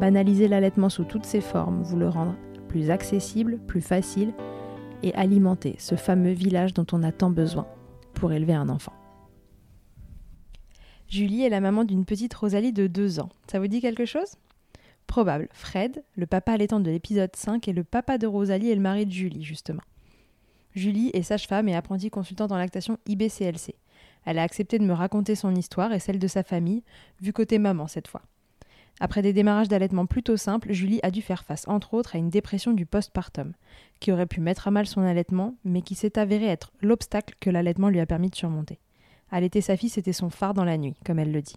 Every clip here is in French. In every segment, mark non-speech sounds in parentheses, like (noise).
banaliser l'allaitement sous toutes ses formes, vous le rendre plus accessible, plus facile et alimenter ce fameux village dont on a tant besoin pour élever un enfant. Julie est la maman d'une petite Rosalie de 2 ans. Ça vous dit quelque chose? Probable. Fred, le papa allaitant de l'épisode 5, est le papa de Rosalie et le mari de Julie, justement. Julie est sage-femme et apprentie consultante en lactation IBCLC. Elle a accepté de me raconter son histoire et celle de sa famille, vu côté maman cette fois. Après des démarrages d'allaitement plutôt simples, Julie a dû faire face, entre autres, à une dépression du postpartum, qui aurait pu mettre à mal son allaitement, mais qui s'est avéré être l'obstacle que l'allaitement lui a permis de surmonter. Allaiter sa fille, c'était son phare dans la nuit, comme elle le dit.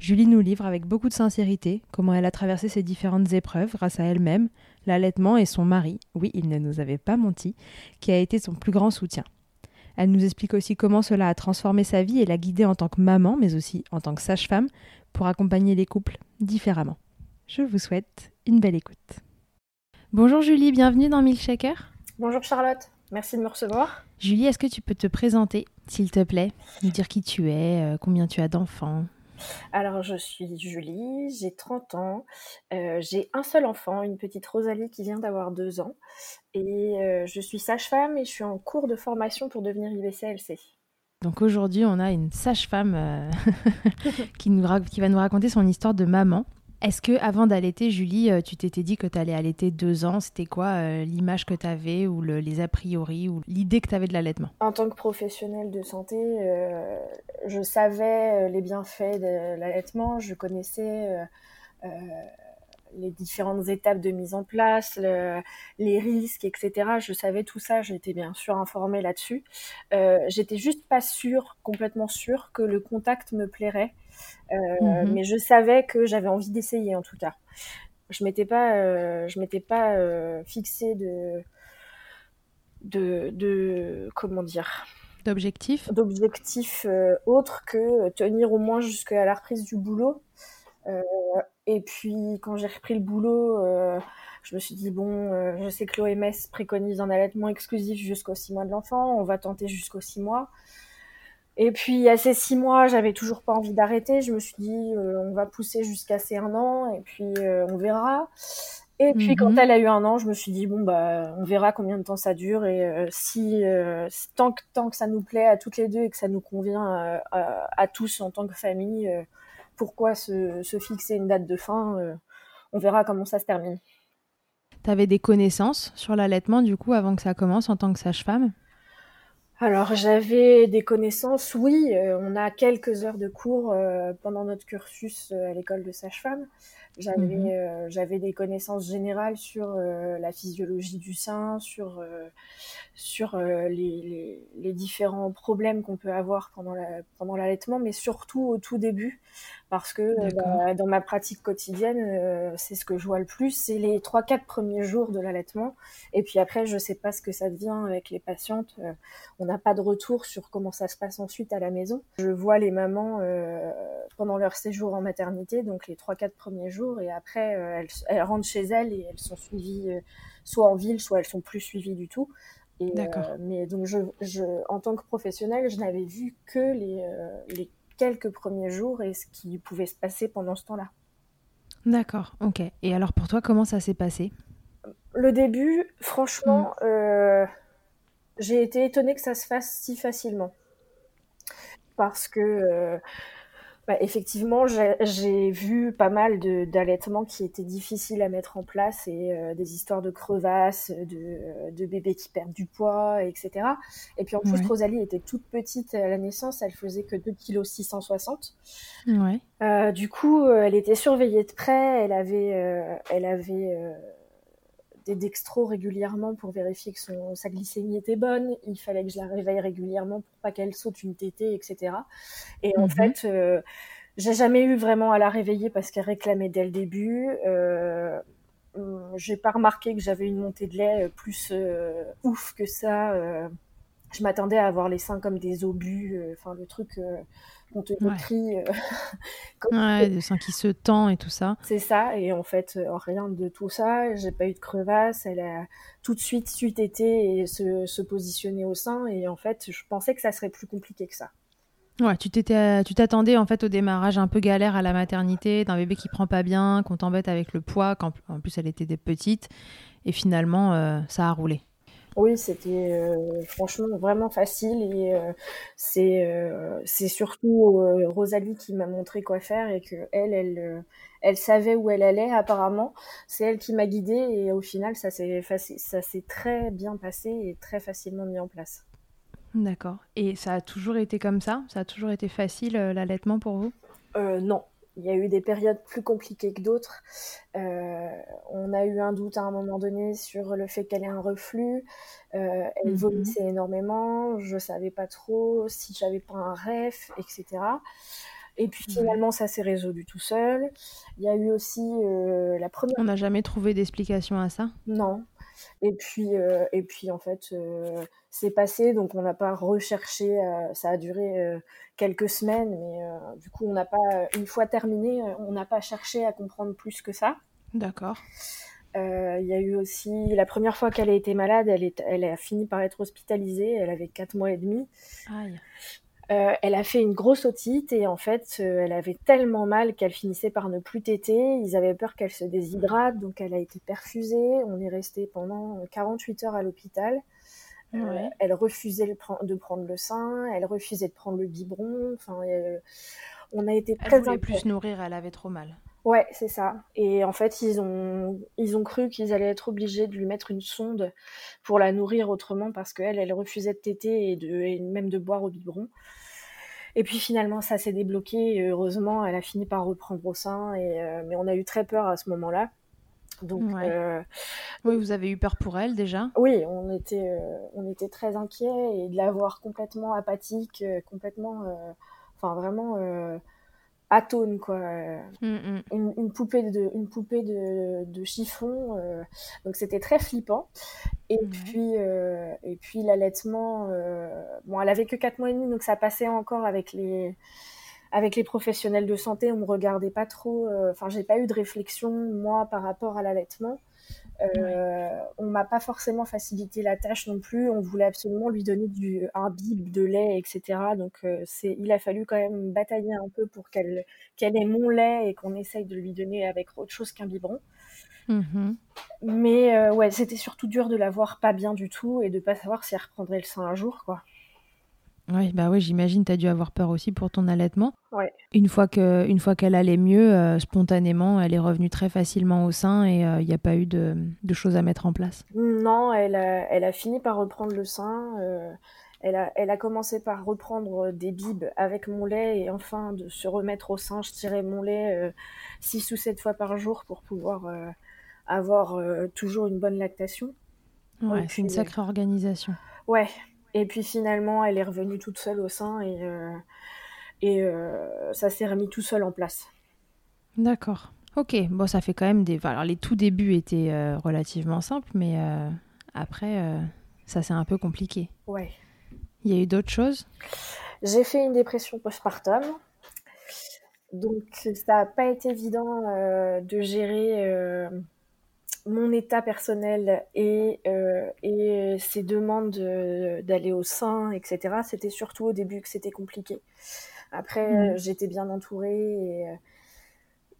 Julie nous livre avec beaucoup de sincérité comment elle a traversé ces différentes épreuves grâce à elle-même, l'allaitement et son mari, oui, il ne nous avait pas menti, qui a été son plus grand soutien. Elle nous explique aussi comment cela a transformé sa vie et l'a guidée en tant que maman, mais aussi en tant que sage-femme, pour accompagner les couples différemment. Je vous souhaite une belle écoute. Bonjour Julie, bienvenue dans Milkshaker. Bonjour Charlotte, merci de me recevoir. Julie, est-ce que tu peux te présenter, s'il te plaît? Nous dire qui tu es, euh, combien tu as d'enfants? Alors, je suis Julie, j'ai 30 ans, euh, j'ai un seul enfant, une petite Rosalie qui vient d'avoir 2 ans, et euh, je suis sage-femme et je suis en cours de formation pour devenir IBCLC. Donc aujourd'hui, on a une sage-femme euh, (laughs) qui, qui va nous raconter son histoire de maman. Est-ce que avant d'allaiter, Julie, tu t'étais dit que tu allais allaiter deux ans? C'était quoi l'image que tu avais ou les a priori ou l'idée que tu avais de l'allaitement? En tant que professionnelle de santé, je savais les bienfaits de l'allaitement, je connaissais les différentes étapes de mise en place, les risques, etc. Je savais tout ça, j'étais bien sûr informée là-dessus. Euh, j'étais juste pas sûre, complètement sûre, que le contact me plairait, euh, mhm. mais je savais que j'avais envie d'essayer en tout cas. Je m'étais pas, euh, je m'étais pas fixée de, de, de, comment dire, d'objectifs, d'objectifs autres que tenir au moins jusqu'à la reprise du boulot. Euh, et puis quand j'ai repris le boulot, euh, je me suis dit bon, euh, je sais que l'OMS préconise un allaitement exclusif jusqu'aux 6 mois de l'enfant, on va tenter jusqu'aux 6 mois. Et puis à ces 6 mois, j'avais toujours pas envie d'arrêter. Je me suis dit on va pousser jusqu'à ces 1 an et puis on verra. Et puis quand mhm. elle a eu un an, je me suis dit bon bah on verra combien de temps ça dure et si tant que tant que ça nous plaît à toutes les deux et que ça nous convient à tous en tant que famille, pourquoi se, fixer une date de fin euh, On verra comment ça se termine. Tu avais des connaissances sur l'allaitement du coup avant que ça commence en tant que sage-femme? Alors j'avais des connaissances, oui, euh, on a quelques heures de cours euh, pendant notre cursus à l'école de sage-femme. J'avais mhm. des connaissances générales sur la physiologie du sein, sur sur les, les, différents problèmes qu'on peut avoir pendant la, pendant l'allaitement, mais surtout au tout début, parce que euh, bah, dans ma pratique quotidienne, euh, c'est ce que je vois le plus, c'est les trois quatre premiers jours de l'allaitement, et puis après, je sais pas ce que ça devient avec les patientes. Euh, on n'a pas de retour sur comment ça se passe ensuite à la maison. Je vois les mamans pendant leur séjour en maternité, donc les trois quatre premiers jours, et après, elles, elles, rentrent chez elles et elles sont suivies soit en ville, soit elles sont plus suivies du tout. Et, mais donc, je, je, en tant que professionnelle, je n'avais vu que les, les quelques premiers jours et ce qui pouvait se passer pendant ce temps-là. D'accord, ok. Et alors pour toi, comment ça s'est passé? Le début, franchement, hmm. euh, j'ai été étonnée que ça se fasse si facilement. Parce que euh, bah, effectivement, j'ai vu pas mal d'allaitements qui étaient difficiles à mettre en place et euh, des histoires de crevasses, de, de, bébés qui perdent du poids, etc. Et puis en plus, Rosalie était toute petite à la naissance, elle faisait que 2 kg 660. Ouais. Euh, du coup, euh, elle était surveillée de près, elle avait, elle avait des dextros régulièrement pour vérifier que son, sa glycémie était bonne. Il fallait que je la réveille régulièrement pour pas qu'elle saute une tétée, etc. Et en mhm. fait, euh, j'ai jamais eu vraiment à la réveiller parce qu'elle réclamait dès le début. Euh, hum, j'ai pas remarqué que j'avais une montée de lait plus euh, ouf que ça. Euh. je m'attendais à avoir les seins comme des obus, enfin le truc on te décrit. (laughs) Ouais. Euh, ouais, sein qui se tend et tout ça. C'est ça, et en fait, euh, rien de tout ça. J'ai pas eu de crevasse. Elle a tout de suite suite été et se, se positionner au sein. Et en fait, je pensais que ça serait plus compliqué que ça. Ouais, tu t'étais, tu t'attendais en fait au démarrage un peu galère à la maternité, d'un bébé qui prend pas bien, qu'on t'embête avec le poids, qu'en en plus elle était des petites, et finalement euh, ça a roulé. Oui, c'était euh, franchement vraiment facile et euh, c'est euh, c'est surtout Rosalie qui m'a montré quoi faire et que elle elle elle savait où elle allait apparemment. C'est elle qui m'a guidée et au final ça s'est ça s'est très bien passé et très facilement mis en place. D'accord. Et ça a toujours été comme ça? Ça a toujours été facile l'allaitement pour vous? Non, il y a eu des périodes plus compliquées que d'autres. Euh, on a eu un doute à un moment donné sur le fait qu'elle ait un reflux. Euh, elle mhm. vomissait énormément. Je savais pas trop si j'avais pas un ref, etc. Et puis finalement, ça s'est résolu tout seul. Il y a eu aussi euh, la première. On n'a jamais trouvé d'explication à ça? Non. Et puis, euh, et puis en fait, euh, c'est passé, donc on n'a pas recherché. Euh, ça a duré quelques semaines, mais du coup, on n'a pas, une fois terminé, on n'a pas cherché à comprendre plus que ça. D'accord. Il y a eu aussi la première fois qu'elle a été malade, elle, est, elle a fini par être hospitalisée. Elle avait 4 mois et demi. Aïe. Euh, elle a fait une grosse otite et en fait, euh, elle avait tellement mal qu'elle finissait par ne plus téter. Ils avaient peur qu'elle se déshydrate, donc elle a été perfusée. On est resté pendant 48 heures à l'hôpital. Euh, elle refusait de prendre le sein, elle refusait de prendre le biberon. Enfin, on a été très. Elle voulait plus nourrir, elle avait trop mal. Ouais, c'est ça. Et en fait, ils ont, ils ont cru qu'ils allaient être obligés de lui mettre une sonde pour la nourrir autrement parce qu'elle, elle refusait de téter et, de, et même de boire au biberon. Et puis finalement, ça s'est débloqué. heureusement, elle a fini par reprendre au sein. Et, euh, mais on a eu très peur à ce moment-là. Donc, euh, oui, vous avez eu peur pour elle déjà Oui, on était, euh, on était très inquiets et de la voir complètement apathique, complètement, enfin vraiment atone quoi. Mm, mm. Une, poupée de une poupée de, de chiffon euh, donc c'était très flippant. Et puis euh, et puis l'allaitement euh, bon elle avait que 4 mois et demi donc ça passait encore avec les avec les professionnels de santé. On me regardait pas trop enfin j'ai pas eu de réflexion moi par rapport à l'allaitement euh, on m'a pas forcément facilité la tâche non plus. On voulait absolument lui donner du, un bib de lait, etc. Donc euh, c'est, il a fallu quand même batailler un peu pour qu'elle, qu'elle ait mon lait et qu'on essaye de lui donner avec autre chose qu'un biberon. Mm-hmm. Mais euh, ouais, c'était surtout dur de la voir pas bien du tout et de pas savoir si elle reprendrait le sein un jour, quoi. Oui, bah oui, j'imagine tu as dû avoir peur aussi pour ton allaitement. Ouais. Une fois que une fois qu'elle allait mieux, euh, spontanément, elle est revenue très facilement au sein et il euh, n'y a pas eu de, de, choses à mettre en place. Non, elle a, elle a fini par reprendre le sein. Euh, elle, a, elle a commencé par reprendre des bibes avec mon lait et enfin de se remettre au sein. Je tirais mon lait six ou sept fois par jour pour pouvoir avoir toujours une bonne lactation. Ouais, c'est une sacrée organisation. Ouais, et puis finalement, elle est revenue toute seule au sein et, euh, et euh, ça s'est remis tout seul en place. D'accord. Ok, bon, ça fait quand même des. Alors, les tout débuts étaient euh, relativement simples, mais après, ça c'est un peu compliqué. Ouais. Il y a eu d'autres choses? J'ai fait une dépression postpartum. Donc, ça n'a pas été évident de gérer mon état personnel et, euh, et ses demandes d'aller au sein, etc., c'était surtout au début que c'était compliqué. Après, mmh. j'étais bien entourée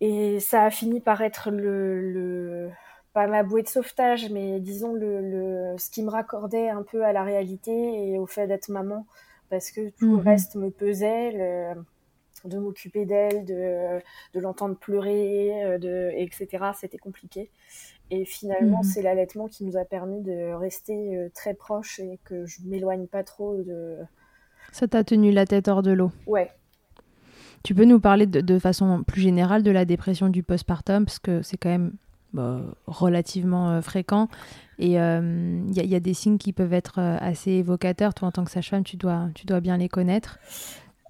et, et, ça a fini par être le, le, pas ma bouée de sauvetage, mais disons le, le, ce qui me raccordait un peu à la réalité et au fait d'être maman, parce que tout le mmh. reste me pesait. Le, de m'occuper d'elle, de, de l'entendre pleurer, de, etc. C'était compliqué. Et finalement, mhm. c'est l'allaitement qui nous a permis de rester très proches et que je m'éloigne pas trop de. Ça t'a tenu la tête hors de l'eau. Ouais, tu peux nous parler de, façon plus générale de la dépression du postpartum, parce que c'est quand même bah, relativement euh, fréquent. Et il euh, y, a des signes qui peuvent être euh, assez évocateurs. Toi, en tant que sage-femme, tu dois, tu dois bien les connaître.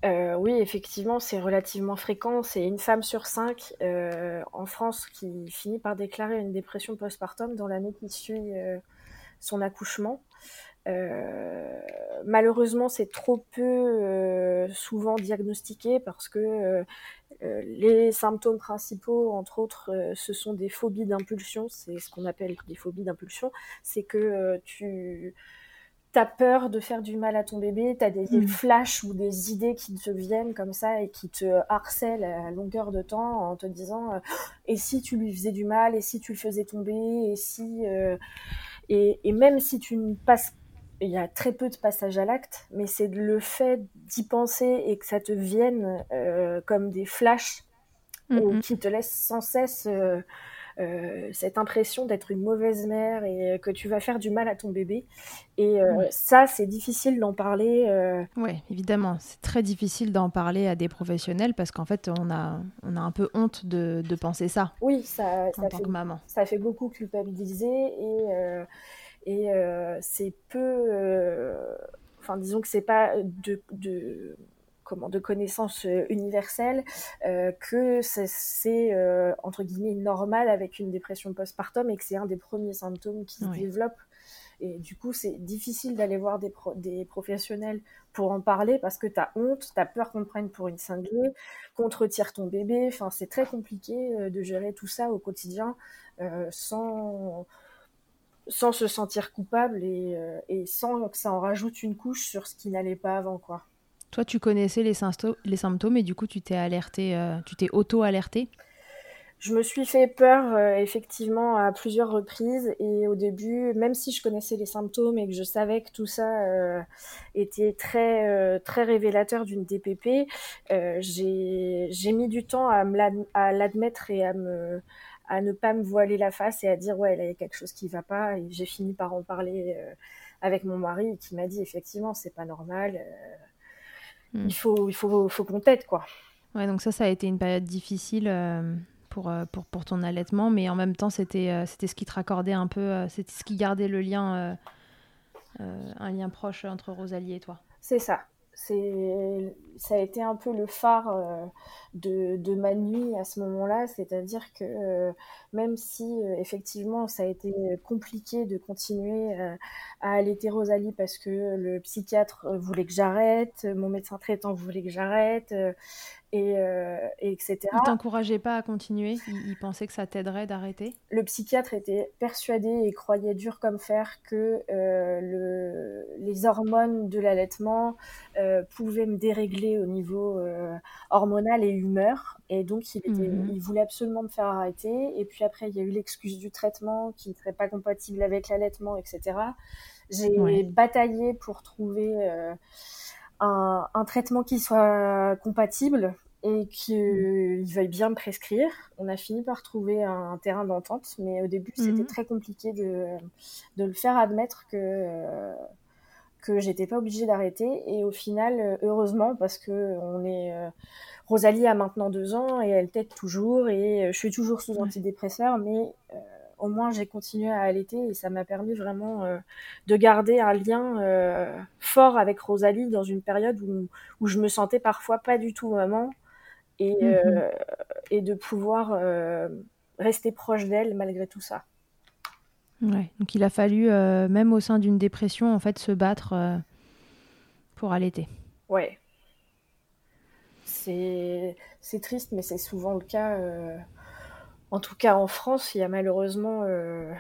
Oui, effectivement, c'est relativement fréquent. C'est une femme sur cinq en France qui finit par déclarer une dépression postpartum dans l'année qui suit son accouchement. Euh, malheureusement, c'est trop peu euh, souvent diagnostiqué parce que euh, les symptômes principaux, entre autres, ce sont des phobies d'impulsion. C'est ce qu'on appelle des phobies d'impulsion. C'est que tu as peur de faire du mal à ton bébé, tu as des, des, mmh. flashs ou des idées qui te viennent comme ça et qui te harcèlent à longueur de temps en te disant et si tu lui faisais du mal, et si tu le faisais tomber, et si... Et, et, même si tu ne passes il y a très peu de passages à l'acte, mais c'est le fait d'y penser et que ça te vienne euh, comme des flashs mm-hmm. qui te laissent sans cesse euh, euh, cette impression d'être une mauvaise mère et que tu vas faire du mal à ton bébé. Et ça, c'est difficile d'en parler. Oui, évidemment, c'est très difficile d'en parler à des professionnels parce qu'en fait, on a, on a un peu honte de, de penser ça. Oui, ça, en tant fait, que maman. ça fait beaucoup culpabiliser et et euh, c'est peu, euh, enfin disons que c'est pas de, de comment de connaissances euh, universelles que c'est entre guillemets normal avec une dépression postpartum et que c'est un des premiers symptômes qui se développent et du coup, c'est difficile d'aller voir des, des, professionnels pour en parler parce que tu as honte, tu as peur qu'on te prenne pour une cinglée, qu'on te retire ton bébé. Enfin, c'est très compliqué de gérer tout ça au quotidien sans, sans se sentir coupable et, euh, et, sans que ça en rajoute une couche sur ce qui n'allait pas avant quoi. Toi, tu connaissais les, symptômes et du coup, tu t'es alerté, euh, tu t'es auto-alerté? Je me suis fait peur euh, effectivement à plusieurs reprises et au début, même si je connaissais les symptômes et que je savais que tout ça était très très révélateur d'une DPP, j'ai mis du temps à l'admettre et à ne pas me voiler la face et à dire ouais, il y a quelque chose qui va pas. Et j'ai fini par en parler euh, avec mon mari qui m'a dit effectivement, c'est pas normal. Euh, hmm. Il faut, il faut, faut qu'on t'aide quoi. Ouais, donc ça, ça a été une période difficile euh, pour, pour, pour, ton allaitement, mais en même temps, c'était c'était ce qui te raccordait un peu, c'était ce qui gardait le lien, un lien proche entre Rosalie et toi. C'est ça c'est ça a été un peu le phare euh, de, de, ma nuit à ce moment-là, c'est-à-dire que euh, même si euh, effectivement ça a été compliqué de continuer à allaiter Rosalie parce que le psychiatre voulait que j'arrête, mon médecin traitant voulait que j'arrête, et, euh, etc. Il t'encourageait pas à continuer? Il, pensait que ça t'aiderait d'arrêter? Le psychiatre était persuadé et croyait dur comme fer que euh, le, les hormones de l'allaitement euh, pouvaient me dérégler au niveau euh, hormonal et humeur. Et donc, il, était, mhm. il voulait absolument me faire arrêter. Et puis après, il y a eu l'excuse du traitement qui ne serait pas compatible avec l'allaitement, etc. J'ai bataillé pour trouver un, un, traitement qui soit compatible et qu'il veuille bien me prescrire. On a fini par trouver un, terrain d'entente, mais au début, c'était mhm. très compliqué de, de, le faire admettre que, que j'étais pas obligée d'arrêter. Et au final, heureusement, parce que on est. Euh, Rosalie a maintenant deux ans et elle tête toujours et je suis toujours sous antidépresseur, mais euh, au moins j'ai continué à allaiter et ça m'a permis vraiment euh, de garder un lien euh, fort avec Rosalie dans une période où, où, je me sentais parfois pas du tout maman et, mhm. euh, et de pouvoir rester proche d'elle malgré tout ça. Ouais, donc il a fallu, même au sein d'une dépression, en fait, se battre pour allaiter. Ouais. C'est triste, mais c'est souvent le cas en tout cas, en France, il y a malheureusement euh,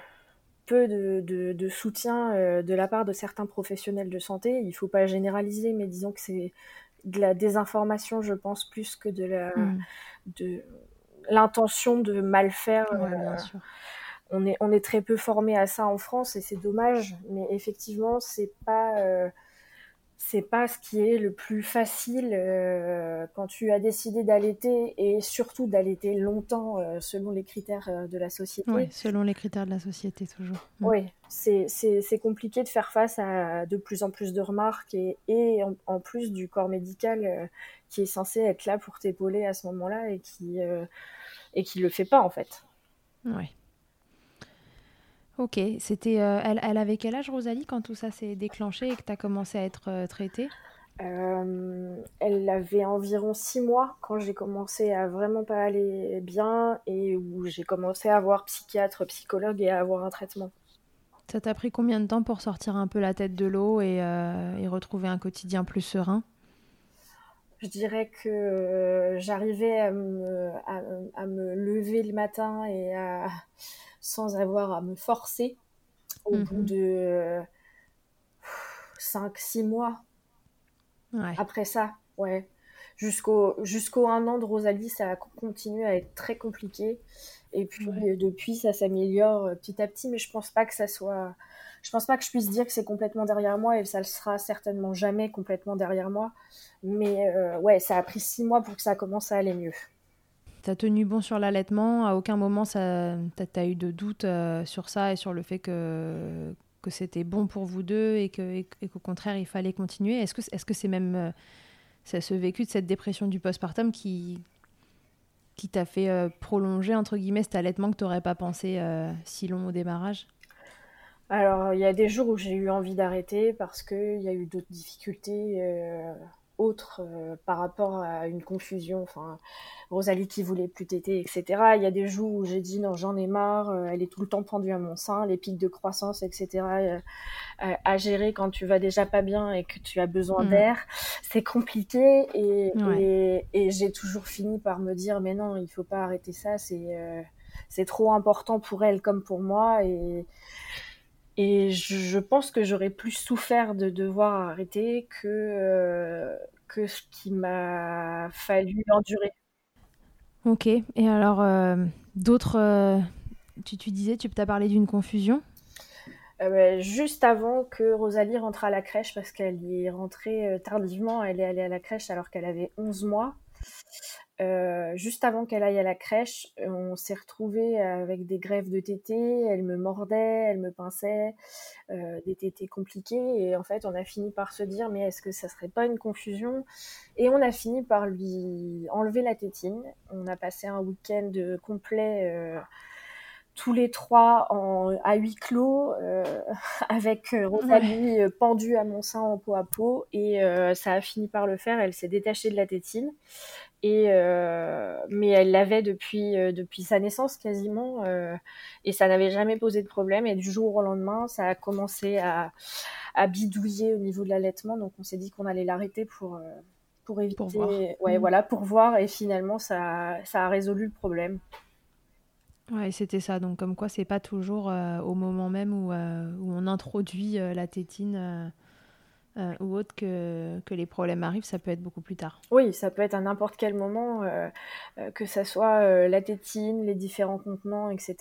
peu de, soutien euh, de la part de certains professionnels de santé. Il ne faut pas généraliser, mais disons que c'est de la désinformation, je pense, plus que de la hmm. de l'intention de mal faire. Euh, on est, on est très peu formé à ça en France et c'est dommage, mais effectivement, c'est pas c'est pas ce qui est le plus facile euh, quand tu as décidé d'allaiter et surtout d'allaiter longtemps euh, selon les critères euh, de la société. Oui, selon les critères de la société toujours. Mm. Oui, c'est compliqué de faire face à de plus en plus de remarques et, et en, plus du corps médical qui est censé être là pour t'épauler à ce moment-là et qui et qui le fait pas en fait. Oui. Ok, c'était. Euh, elle, elle, avait quel âge, Rosalie, quand tout ça s'est déclenché et que tu as commencé à être euh, traitée? Euh, Elle avait environ six mois quand j'ai commencé à vraiment pas aller bien et où j'ai commencé à voir psychiatre, psychologue et à avoir un traitement. Ça t'a pris combien de temps pour sortir un peu la tête de l'eau et, et retrouver un quotidien plus serein? Je dirais que j'arrivais à me, à, à me, lever le matin et à, sans avoir à me forcer au bout mhm. de 5-6 mois. Après ça, ouais. Jusqu'au jusqu'au un an de Rosalie, ça a continué à être très compliqué. Et puis depuis, ça s'améliore euh, petit à petit, mais je pense pas que ça soit. Je pense pas que je puisse dire que c'est complètement derrière moi et ça ne sera certainement jamais complètement derrière moi. Mais euh, ouais, ça a pris six mois pour que ça commence à aller mieux. T'as tenu bon sur l'allaitement À aucun moment ça, t'as, eu de doute euh, sur ça et sur le fait que, que c'était bon pour vous deux et, que, qu'au contraire il fallait continuer Est-ce que, est-ce que c'est même euh, ce vécu de cette dépression du postpartum qui, qui t'a fait euh, prolonger entre guillemets cet allaitement que tu n'aurais pas pensé si long au démarrage? Alors, il y a des jours où j'ai eu envie d'arrêter parce qu'il y a eu d'autres difficultés autre euh, par rapport à une confusion. Enfin, Rosalie qui voulait plus téter, etc. Il y a des jours où j'ai dit non, j'en ai marre. Euh, elle est tout le temps pendue à mon sein, les pics de croissance, etc. Euh, à gérer quand tu vas déjà pas bien et que tu as besoin mm. d'air, c'est compliqué. Et, et, j'ai toujours fini par me dire mais non, il faut pas arrêter ça. C'est c'est trop important pour elle comme pour moi et et je, pense que j'aurais plus souffert de devoir arrêter que, euh, que ce qui m'a fallu endurer. Ok. Et alors, euh, d'autres. Euh, tu, tu, disais, tu as parlé d'une confusion? Ben, Juste avant que Rosalie rentre à la crèche, parce qu'elle y est rentrée tardivement, elle est allée à la crèche alors qu'elle avait 11 mois. Euh, juste avant qu'elle aille à la crèche, on s'est retrouvés avec des grèves de tétés. Elle me mordait, elle me pinçait, euh, des tétés compliqués. Et en fait, on a fini par se dire, mais est-ce que ça serait pas une confusion? Et on a fini par lui enlever la tétine. On a passé un week-end complet. Euh, tous les trois en, à huis clos, (laughs) avec Rosalie pendue à mon sein en peau à peau, et ça a fini par le faire. Elle s'est détachée de la tétine. Et euh, mais elle l'avait depuis euh, depuis sa naissance quasiment euh, et ça n'avait jamais posé de problème. Et du jour au lendemain ça a commencé à, à bidouiller au niveau de l'allaitement. Donc on s'est dit qu'on allait l'arrêter pour pour éviter ouais mmh. voilà pour voir. Et finalement ça ça a résolu le problème. Ouais c'était ça. Donc comme quoi c'est pas toujours au moment même où, où on introduit la tétine euh, ou autre que, que, les problèmes arrivent, ça peut être beaucoup plus tard. Oui, ça peut être à n'importe quel moment, euh, euh, que ça soit la tétine, les différents contenants, etc.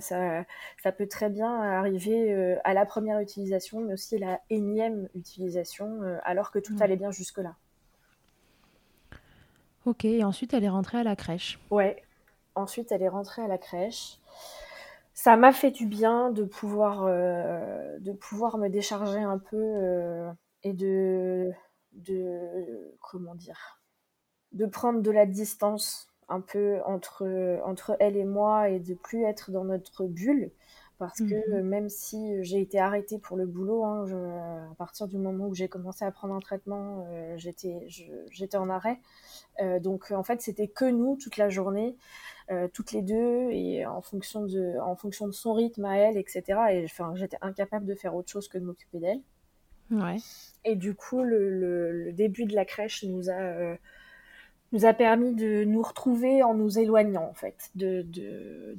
Ça, ça peut très bien arriver à la première utilisation, mais aussi à la énième utilisation, alors que tout allait bien jusque-là. Ok, et ensuite elle est rentrée à la crèche. Ouais, ensuite elle est rentrée à la crèche ça m'a fait du bien de pouvoir, de pouvoir me décharger un peu et de, de comment dire, de prendre de la distance un peu entre, entre elle et moi et de plus être dans notre bulle. Parce que mhm. même si j'ai été arrêtée pour le boulot, hein, à partir du moment où j'ai commencé à prendre un traitement, euh, j'étais, j'étais en arrêt. Euh, donc en fait, c'était que nous toute la journée, euh, toutes les deux, et en fonction de, en fonction de son rythme à elle, etc. Et enfin, j'étais incapable de faire autre chose que de m'occuper d'elle. Ouais. Et du coup, le, début de la crèche nous a, euh, nous a permis de nous retrouver en nous éloignant, en fait, de, de,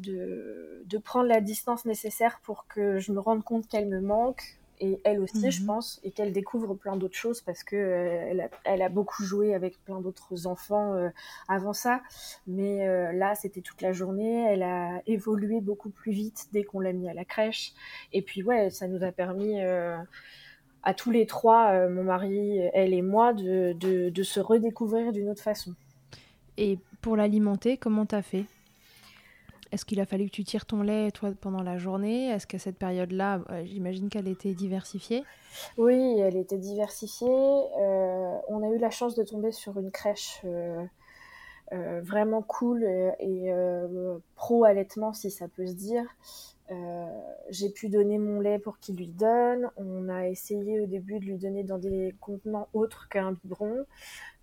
de, prendre la distance nécessaire pour que je me rende compte qu'elle me manque, et elle aussi, je mhm. pense, et qu'elle découvre plein d'autres choses parce que euh, elle, a, elle, a, beaucoup joué avec plein d'autres enfants euh, avant ça, mais là, c'était toute la journée. Elle a évolué beaucoup plus vite dès qu'on l'a mis à la crèche, et puis ouais, ça nous a permis à tous les trois, mon mari, elle et moi, de, de se redécouvrir d'une autre façon. Et pour l'alimenter, comment t'as fait? Est-ce qu'il a fallu que tu tires ton lait toi pendant la journée? Est-ce qu'à cette période-là, euh, j'imagine qu'elle était diversifiée? Oui, elle était diversifiée. Euh, on a eu la chance de tomber sur une crèche euh, vraiment cool et, pro allaitement, si ça peut se dire. J'ai pu donner mon lait pour qu'il lui donne. On a essayé au début de lui donner dans des contenants autres qu'un biberon.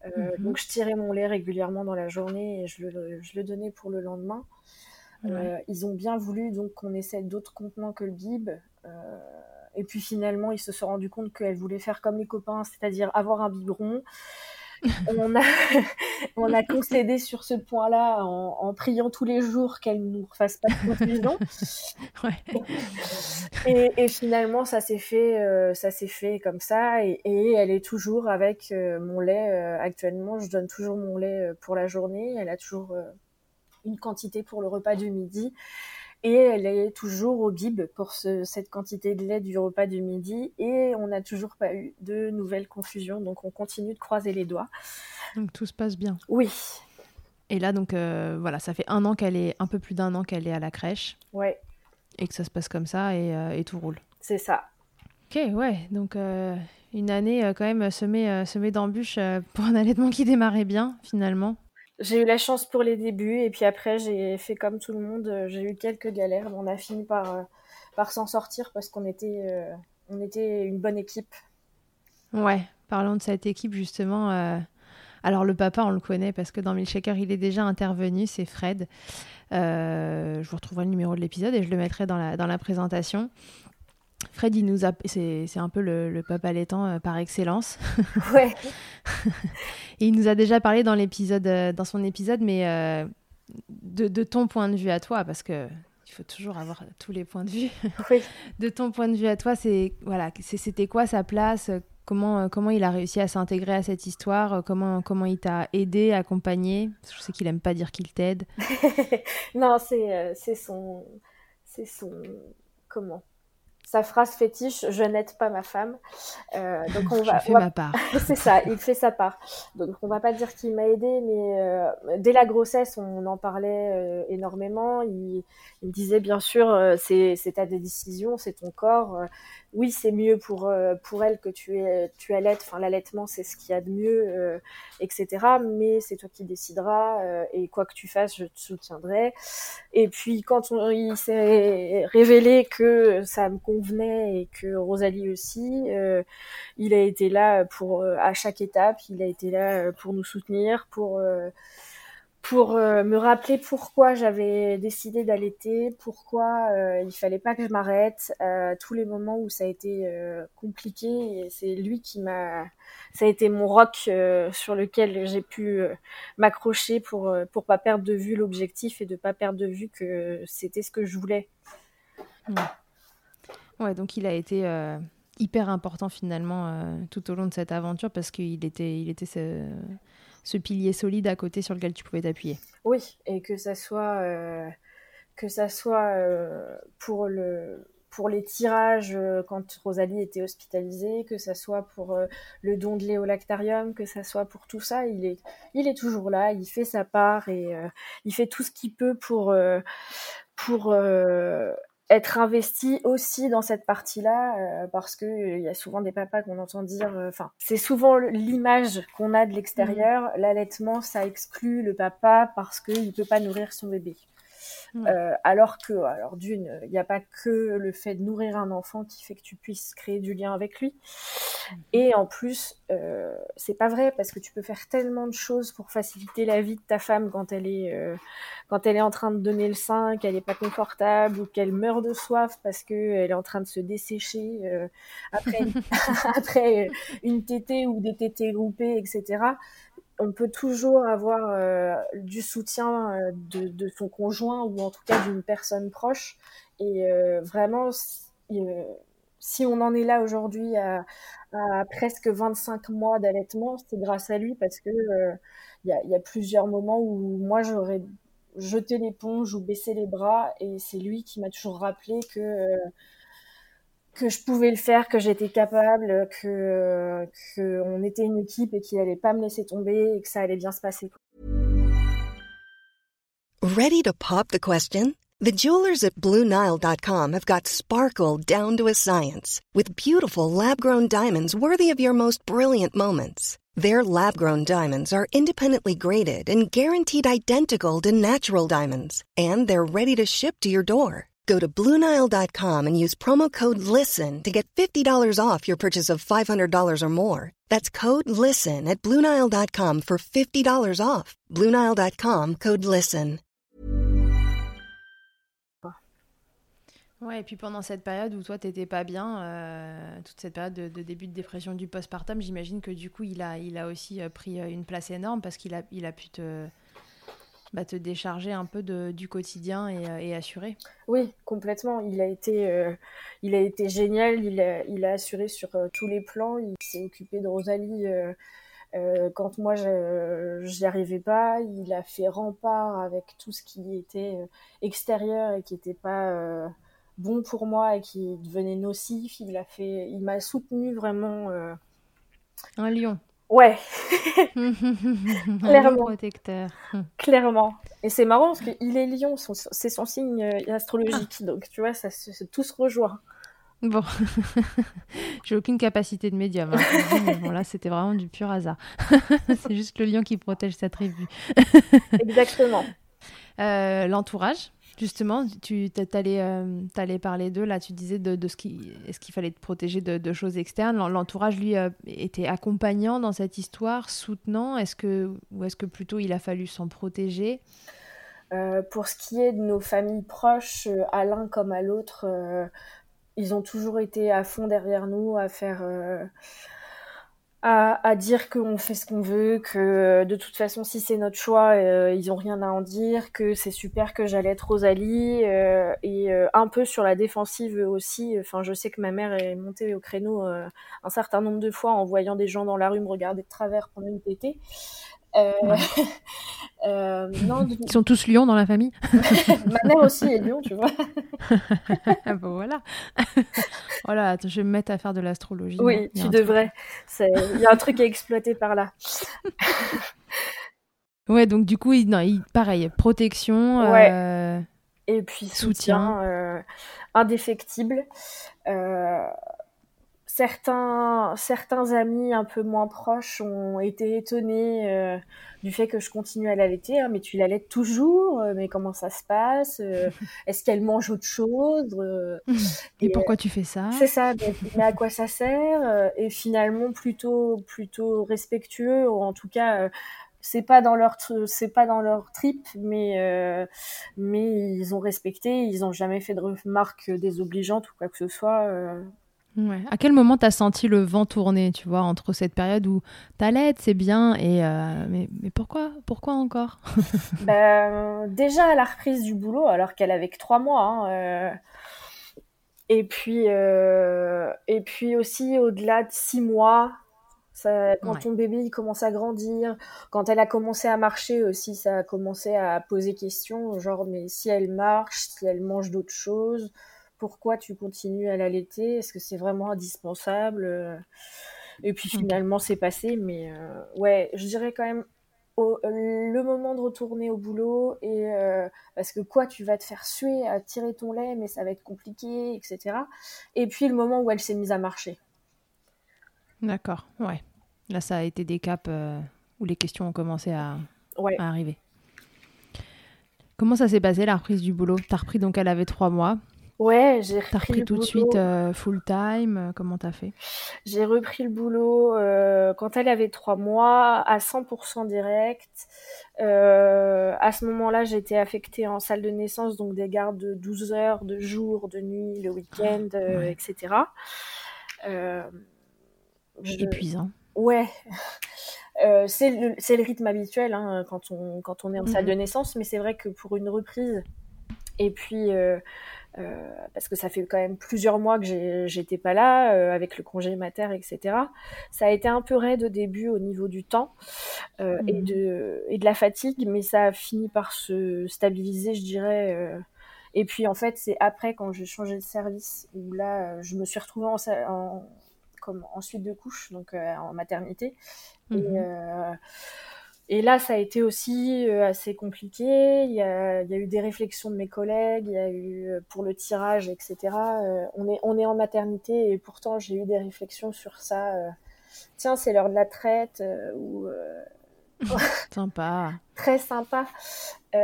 Mhm. Donc je tirais mon lait régulièrement dans la journée et je le donnais pour le lendemain. Euh, ils ont bien voulu donc qu'on essaie d'autres contenants que le bib. Euh, et puis finalement, ils se sont rendus compte qu'elle voulait faire comme les copains, c'est-à-dire avoir un biberon. On, a, (laughs) on a concédé sur ce point-là en, priant tous les jours qu'elle ne nous refasse pas de confusion. (laughs) et, et, finalement, ça s'est fait, euh, ça s'est fait comme ça. Et, et, elle est toujours avec mon lait actuellement. Je donne toujours mon lait pour la journée. Elle a toujours une quantité pour le repas du midi. Et elle est toujours au bib pour cette quantité de lait du repas du midi. Et on n'a toujours pas eu de nouvelles confusions. Donc on continue de croiser les doigts. Donc tout se passe bien. Oui. Et là, donc euh, voilà, ça fait un an qu'elle est, un peu plus d'un an qu'elle est à la crèche. Ouais. Et que ça se passe comme ça et, euh, tout roule. C'est ça. Ok, ouais. Donc euh, une année quand même semée, semée d'embûches pour un (laughs) allaitement qui démarrait bien finalement. J'ai eu la chance pour les débuts et puis après j'ai fait comme tout le monde. Euh, j'ai eu quelques galères, mais on a fini par, euh, par s'en sortir parce qu'on était, euh, était une bonne équipe. Ouais, parlons de cette équipe justement. Alors le papa, on le connaît parce que dans Milkshaker, il est déjà intervenu, c'est Fred. je vous retrouverai le numéro de l'épisode et je le mettrai dans la, dans la présentation. Fred, il nous a, c'est, un peu le, le papa laitant par excellence. (laughs) Ouais. (laughs) il nous a déjà parlé dans l'épisode, euh, dans son épisode, mais euh, de, ton point de vue à toi, parce que il faut toujours avoir tous les points de vue. (laughs) de ton point de vue à toi, c'est voilà, c'était quoi sa place Comment, euh, comment il a réussi à s'intégrer à cette histoire comment, comment il t'a aidé, accompagné? Je sais qu'il aime pas dire qu'il t'aide. non, c'est c'est son, c'est son, comment? Sa phrase fétiche je n'aide pas ma femme. Euh, donc on (laughs) va je fais ma part. (laughs) C'est ça il fait sa part. Donc on va pas dire qu'il m'a aidé mais euh, dès la grossesse on en parlait euh, énormément. Il, il, me disait bien sûr c'est ta décision c'est ton corps oui, c'est mieux pour, euh, pour elle que tu, es, tu allaites, enfin l'allaitement c'est ce qu'il y a de mieux, euh, etc. Mais c'est toi qui décideras euh, et quoi que tu fasses, je te soutiendrai. Et puis quand on, il s'est révélé que ça me convenait et que Rosalie aussi, il a été là pour à chaque étape, il a été là pour nous soutenir, pour pour euh, me rappeler pourquoi j'avais décidé d'allaiter, pourquoi euh, il fallait pas que je m'arrête, euh, tous les moments où ça a été euh, compliqué, c'est lui qui m'a, ça a été mon roc sur lequel j'ai pu m'accrocher pour pour pas perdre de vue l'objectif et de pas perdre de vue que c'était ce que je voulais. Ouais, donc il a été hyper important finalement tout au long de cette aventure parce qu'il était, il était pilier solide à côté sur lequel tu pouvais t'appuyer. Oui, et que ça soit, euh, que ça soit euh, pour, le, pour les tirages euh, quand Rosalie était hospitalisée, que ça soit pour le don de l'éolactarium, que ça soit pour tout ça, il est, il est toujours là, il fait sa part et il fait tout ce qu'il peut pour, pour être investi aussi dans cette partie-là euh, parce que il euh, y a souvent des papas qu'on entend dire euh, enfin c'est souvent l'image qu'on a de l'extérieur mmh. l'allaitement ça exclut le papa parce qu'il peut pas nourrir son bébé euh, alors que, alors d'une, il n'y a pas que le fait de nourrir un enfant qui fait que tu puisses créer du lien avec lui. Mhm. Et en plus, euh, c'est pas vrai parce que tu peux faire tellement de choses pour faciliter la vie de ta femme quand elle est, euh, quand elle est en train de donner le sein, qu'elle n'est pas confortable ou qu'elle meurt de soif parce qu'elle est en train de se dessécher euh, après, (laughs) après une tétée ou des tétées groupées, etc on peut toujours avoir euh, du soutien euh, de, son conjoint ou en tout cas d'une personne proche. Et euh, vraiment, si, on en est là aujourd'hui à, presque 25 mois d'allaitement, c'est grâce à lui parce que il y, a, plusieurs moments où moi j'aurais jeté l'éponge ou baissé les bras et c'est lui qui m'a toujours rappelé que que je pouvais le faire, que j'étais capable, que, que on était une équipe et qu'il allait pas me laisser tomber et que ça allait bien se passer. Ready to pop the question? The jewelers at BlueNile.com have got sparkle down to a science with beautiful lab-grown diamonds worthy of your most brilliant moments. Their lab-grown diamonds are independently graded and guaranteed identical to natural diamonds, and they're ready to ship to your door. Go to Bluenile.com and use promo code LISTEN to get $50 off your purchase of $500 or more. That's code LISTEN at Bluenile.com for $50 off. Bluenile.com code LISTEN. Ouais, et puis pendant cette période où toi t'étais pas bien, euh, toute cette période de, de, début de dépression du postpartum, j'imagine que du coup il a, il a aussi euh, pris euh, une place énorme parce qu'il a, il a pu te bah, te décharger un peu de, du quotidien et, euh, et, assurer. Oui, complètement. Il a été, euh, il a été génial. Il a, il a assuré sur euh, tous les plans. Il s'est occupé de Rosalie euh, quand moi j'y arrivais pas. Il a fait rempart avec tout ce qui était extérieur et qui n'était pas bon pour moi et qui devenait nocif. Il a fait, il m'a soutenu vraiment. Un lion. Ouais. (laughs) Clairement. protecteur. Clairement. Et c'est marrant parce qu'il est lion, c'est son signe euh, astrologique. Ah. Donc, tu vois, ça, se rejoint. Bon, (laughs) j'ai aucune capacité de médium. Hein. bon, là, c'était vraiment du pur hasard. (laughs) c'est juste le lion qui protège sa tribu. Exactement. Euh, L'entourage Justement, tu t'allais euh, parler d'eux, là, tu disais de, de ce qu'il est-ce qu'il fallait te protéger de, de choses externes? L'entourage, lui, euh, était accompagnant dans cette histoire, soutenant, est-ce que, ou est-ce que plutôt il a fallu s'en protéger? Euh, Pour ce qui est de nos familles proches, à l'un comme à l'autre, ils ont toujours été à fond derrière nous, à faire à, à dire qu'on fait ce qu'on veut, que euh, de toute façon si c'est notre choix, euh, ils ont rien à en dire, que c'est super que j'allais être Rosalie euh, et euh, un peu sur la défensive aussi. Enfin, je sais que ma mère est montée au créneau euh, un certain nombre de fois en voyant des gens dans la rue me regarder de travers pendant une tétée. Euh, (laughs) euh, Ils sont tous lions dans la famille (laughs) Ma mère aussi est lion, tu vois. (laughs) bon, voilà. voilà, je vais me mettre à faire de l'astrologie. Oui, tu devrais. Il y a un truc à exploiter par là. ouais, donc du coup, il, non, il, pareil, protection. Ouais. Euh, Et puis soutien, soutien euh, indéfectible. Euh, certains, certains amis un peu moins proches ont été étonnés euh, du fait que je continue à l'allaiter. Hein, mais tu l'allaites toujours euh, Mais comment ça se passe euh, (laughs) Est-ce qu'elle mange autre chose euh, Et, et pourquoi tu fais ça? C'est ça. Mais, mais, à quoi ça sert Et finalement, plutôt, plutôt respectueux, ou en tout cas c'est pas dans leur c'est pas dans leur trip mais euh, mais ils ont respecté ils ont jamais fait de remarques désobligeantes ou quoi que ce soit euh, Ouais. À quel moment t'as senti le vent tourner, tu vois, entre cette période où t'allaites, c'est bien, et euh, mais, mais pourquoi, pourquoi encore? (laughs) Ben, Déjà à la reprise du boulot, alors qu'elle avait que trois mois, hein, euh, et puis euh, et puis aussi au-delà de six mois, ça, quand ouais. ton bébé il commence à grandir, quand elle a commencé à marcher aussi, ça a commencé à poser question, genre mais si elle marche, si elle mange d'autres choses pourquoi tu continues à l'allaiter? Est-ce que c'est vraiment indispensable? Et puis finalement, c'est passé. Mais euh, ouais, je dirais quand même au, le moment de retourner au boulot et euh, parce que quoi, tu vas te faire suer à tirer ton lait, mais ça va être compliqué, etc. Et puis le moment où elle s'est mise à marcher. D'accord, ouais. Là, ça a été des caps euh, où les questions ont commencé à, ouais. à arriver. Comment ça s'est passé la reprise du boulot? T'as repris donc elle avait trois mois. Ouais, j'ai repris, repris tout boulot. de suite euh, full time. Euh, comment t'as fait? J'ai repris le boulot euh, quand elle avait trois mois à 100% direct. À ce moment-là, j'étais affectée en salle de naissance, donc des gardes de 12 heures, de jour, de nuit, le week-end, ah, ouais. etc. Je... Épuisant. Ouais. (laughs) Euh, c'est le, le, rythme habituel hein, quand, on, quand on est en mmh. salle de naissance, mais c'est vrai que pour une reprise, et puis euh, euh, parce que ça fait quand même plusieurs mois que j'étais pas là euh, avec le congé mater, etc. Ça a été un peu raide au début au niveau du temps euh, mmh. et, de, et de la fatigue, mais ça a fini par se stabiliser, je dirais. Et puis en fait, c'est après quand j'ai changé de service où là, je me suis retrouvée en, comme en suite de couche, donc en maternité. Et, mhm. Et là, ça a été aussi euh, assez compliqué. Il y, a, eu des réflexions de mes collègues, il y a eu euh, pour le tirage, etc. Euh, on, est, on est en maternité et pourtant j'ai eu des réflexions sur ça. Tiens, c'est l'heure de la traite ou (laughs) sympa. Très sympa. Il,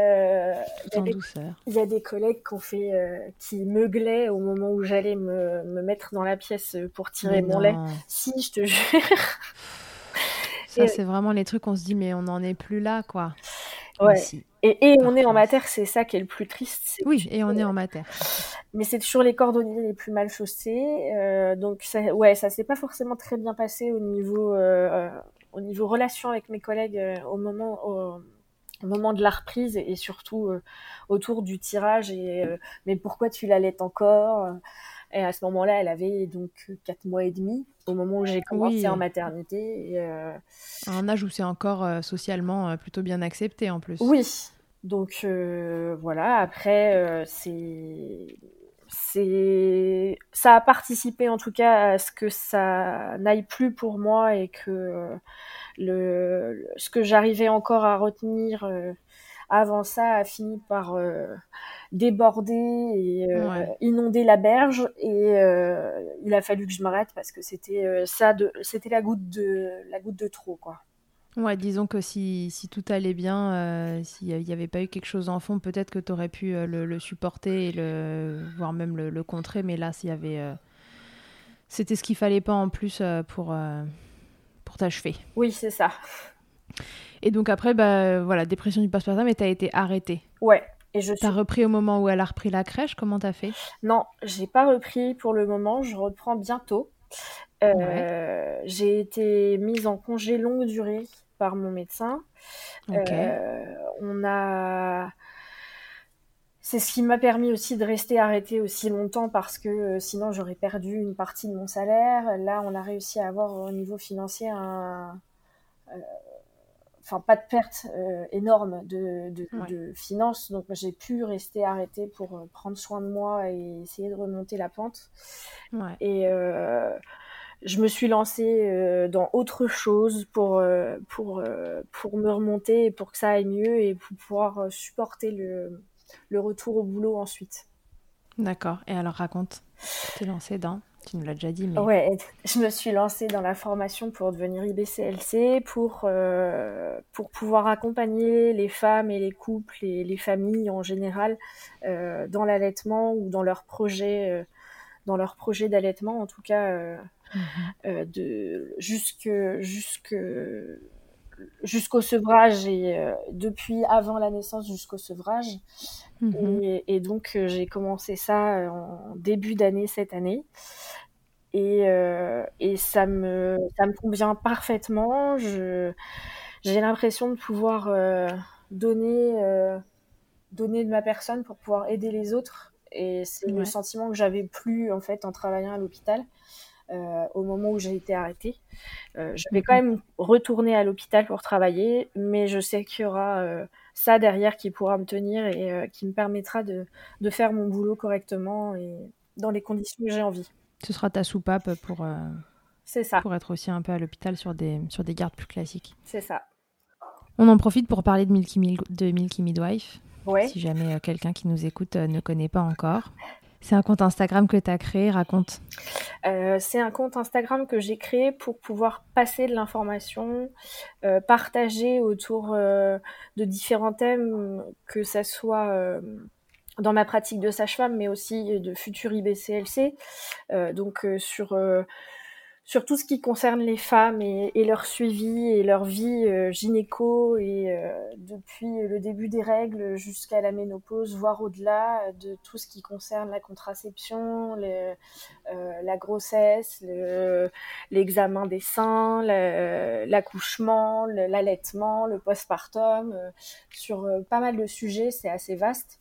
y douceur. il y a des collègues qui, ont fait, qui meuglaient au moment où j'allais me, me, mettre dans la pièce pour tirer mon lait. Si, je te (laughs) jure. Ça, c'est vraiment les trucs qu'on se dit, mais on n'en est plus là, quoi. Ouais. Et, et on est en matière, c'est ça qui est le plus triste. Oui, et on est en matière. Mais c'est toujours les cordonniers les plus mal chaussés. Euh, donc, ça, ouais, ça s'est pas forcément très bien passé au niveau, euh, au niveau relation avec mes collègues euh, au moment. Au, moment de la reprise et, surtout autour du tirage et mais pourquoi tu l'allaites encore? Et à ce moment-là, elle avait donc 4 mois et demi au moment où j'ai commencé en maternité. Et, euh, Un âge où c'est encore euh, socialement euh, plutôt bien accepté en plus. Oui. Donc voilà, après, c'est c'est ça a participé en tout cas à ce que ça n'aille plus pour moi et que le ce que j'arrivais encore à retenir avant ça a fini par déborder et euh, inonder la berge et euh, il a fallu que je m'arrête parce que c'était euh, ça de c'était la goutte de la goutte de trop quoi. Ouais, disons que si, si tout allait bien, s'il n'y avait pas eu quelque chose en fond, peut-être que tu aurais pu le, supporter et le, voire même le, contrer, mais là, s'il y avait. C'était ce qu'il fallait pas en plus pour, pour t'achever. Oui, c'est ça. Et donc après, bah, voilà, dépression du postpartum, mais tu as été arrêtée. Ouais, et je T'as repris au moment où elle a repris la crèche Comment t'as fait? Non, j'ai pas repris pour le moment. Je reprends bientôt. Euh, j'ai été mise en congé longue durée par mon médecin. Euh, on a. C'est ce qui m'a permis aussi de rester arrêtée aussi longtemps parce que euh, sinon j'aurais perdu une partie de mon salaire. Là, on a réussi à avoir au niveau financier un, enfin pas de perte euh, énorme de, de, finances, donc j'ai pu rester arrêtée pour euh, prendre soin de moi et essayer de remonter la pente. Et euh, je me suis lancée dans autre chose pour, pour, pour me remonter et pour que ça aille mieux et pour pouvoir supporter le, le retour au boulot ensuite. D'accord. Et alors raconte, tu t'es lancée dans tu nous l'as déjà dit. Mais... Ouais, (laughs) je me suis lancée dans la formation pour devenir IBCLC, pour, euh, pour pouvoir accompagner les femmes et les couples et les familles en général euh, dans l'allaitement ou dans leur projet, euh, dans leur projet d'allaitement, en tout cas, mhm. de jusque, jusque jusqu'au sevrage et depuis avant la naissance jusqu'au sevrage. Mhm. Et, et, donc j'ai commencé ça en début d'année cette année. Et, euh, et ça, me, ça me convient parfaitement. Je, j'ai l'impression de pouvoir euh, donner, euh, donner de ma personne pour pouvoir aider les autres. Et c'est le sentiment que j'avais plus en fait en travaillant à l'hôpital. Au moment où j'ai été arrêtée. je vais quand même retourner à l'hôpital pour travailler, mais je sais qu'il y aura ça derrière qui pourra me tenir et qui me permettra de, de, faire mon boulot correctement et dans les conditions que j'ai envie. Ce sera ta soupape pour, euh, ça. pour être aussi un peu à l'hôpital sur des, sur des gardes plus classiques. C'est ça. On en profite pour parler de Milky, de Milky Midwife. Si jamais euh, quelqu'un qui nous écoute euh, ne connaît pas encore. C'est un compte Instagram que tu as créé, raconte. c'est un compte Instagram que j'ai créé pour pouvoir passer de l'information, partager autour de différents thèmes, que ça soit dans ma pratique de sage-femme, mais aussi de futur IBCLC. Euh, donc euh, sur euh, sur tout ce qui concerne les femmes et, leur suivi et leur vie gynéco et depuis le début des règles jusqu'à la ménopause, voire au-delà de tout ce qui concerne la contraception, la grossesse, l'examen des seins, l'accouchement, l'allaitement, le postpartum, sur pas mal de sujets, c'est assez vaste.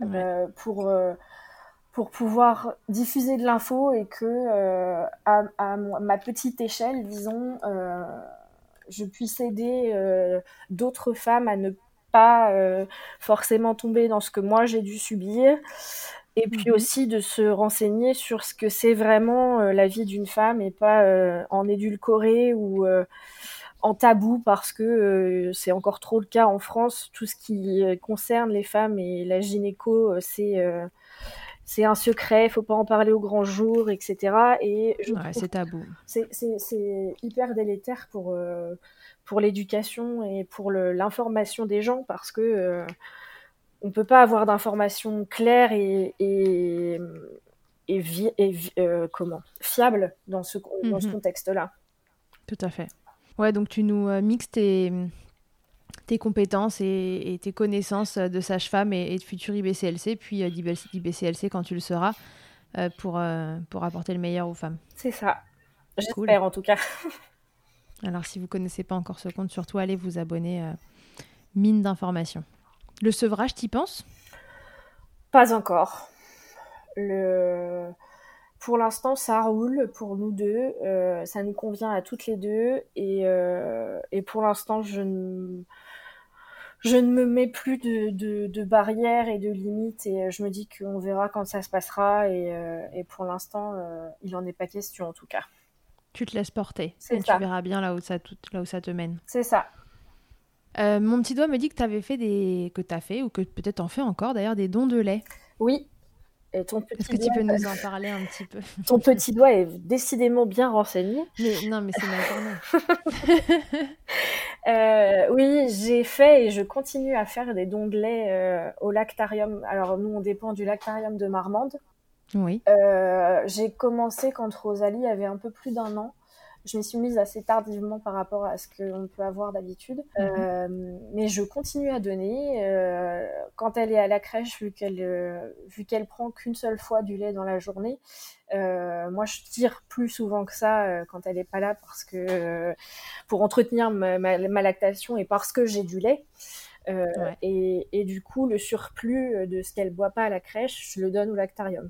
Euh, pour, euh, pour pouvoir diffuser de l'info et que euh, à, ma petite échelle, disons, je puisse aider d'autres femmes à ne pas forcément tomber dans ce que moi j'ai dû subir et puis mmh aussi de se renseigner sur ce que c'est vraiment la vie d'une femme et pas en édulcoré ou en tabou parce que c'est encore trop le cas en France. Tout ce qui concerne les femmes et la gynéco, c'est c'est un secret, il faut pas en parler au grand jour, etc. Et c'est tabou. C'est hyper délétère pour pour l'éducation et pour l'information des gens parce que on peut pas avoir d'informations claires et, et, et, euh, comment fiables dans ce, dans ce mhm. contexte-là. Tout à fait. Ouais, donc tu nous euh, mixes tes, tes compétences et, tes connaissances de sage-femme et, de futur IBCLC, puis euh, d'IBCLC quand tu le seras, pour, pour apporter le meilleur aux femmes. C'est ça. J'espère en tout cas. (laughs) Alors si vous connaissez pas encore ce compte, surtout allez vous abonner. mine d'informations. Le sevrage, t'y penses? Pas encore. Le... Pour l'instant, ça roule pour nous deux. Euh, ça nous convient à toutes les deux. Et, euh, et pour l'instant, je ne... je ne me mets plus de, de, barrières et de limites. Et je me dis qu'on verra quand ça se passera. Et, euh, et pour l'instant, il n'en est pas question en tout cas. Tu te laisses porter. Et tu verras bien là où ça, là où ça te mène. C'est ça. Euh, mon petit doigt me dit que tu avais fait des. que tu as fait, ou que peut-être en fais encore d'ailleurs, des dons de lait. Oui. Est-ce que tu peux nous en parler un petit peu? (laughs) Ton petit doigt est décidément bien renseigné. Mais, non, mais c'est ma (laughs) euh, oui, j'ai fait et je continue à faire des lait euh, au lactarium. Alors, nous, on dépend du lactarium de Marmande. Oui. j'ai commencé quand Rosalie avait un peu plus d'un an je m'y suis mise assez tardivement par rapport à ce qu'on peut avoir d'habitude. Mhm. Euh, mais je continue à donner. Euh, quand elle est à la crèche, vu qu'elle euh, vu qu'elle prend qu'une seule fois du lait dans la journée, moi je tire plus souvent que ça quand elle n'est pas là parce que pour entretenir ma, ma, lactation et parce que j'ai du lait. et, et, du coup, le surplus de ce qu'elle boit pas à la crèche, je le donne au lactarium.